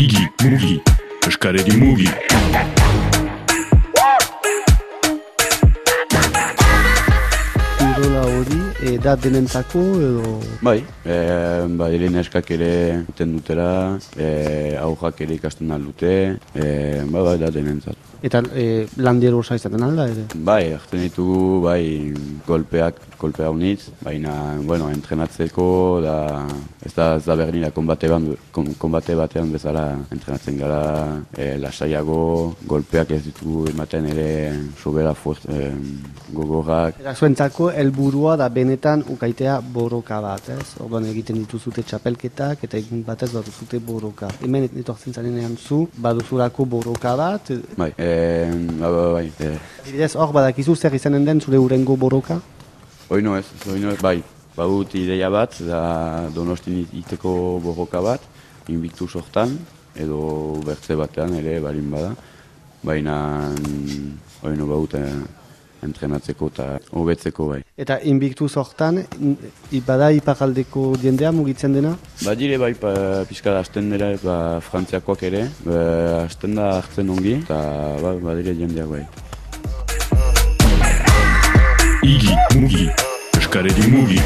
Igi, mugi, eskaredi mugi. Kirola hori, e, da denentzako edo... Bai, e, ba, ere neskak ere uten dutela, e, aujak ere ikasten aldute, e, ba, bai, da denentzat. Eta e, landiero osa izaten alda ere? Bai, hartzen ditugu, bai, golpeak, golpea unitz, baina, bueno, entrenatzeko, da, ez da, ez da berdin, da, konbate, ban, kon, konbate batean bezala entrenatzen gara, e, lasaiago, golpeak ez ditugu ematen ere, sobera fuert, e, gogorrak. Eta zuentzako helburua da benetan ukaitea boroka bat, ez? Orduan egiten dituzute txapelketak eta egin batez baduzute boroka. Hemen etortzen zarenean zu, baduzurako boroka bat, Bai, e, ba, ba, bai, e, Adibidez, hor badakizu zer izanen den zure urengo boroka? Oino ez, oino ez, bai. Badut ideia bat, da donostin iteko borroka bat, inbiktu sortan, edo bertze batean ere balin bada. Baina, oino badut eh, entrenatzeko eta hobetzeko bai. Eta inbiktu hortan, i- bada iparaldeko jendea mugitzen dena? Badire bai pa, pixka hasten dira, ba, frantziakoak ere, ba, hasten da hartzen ongi, eta ba, badire jendeak bai. Igi, mugi, eskaredi mugi.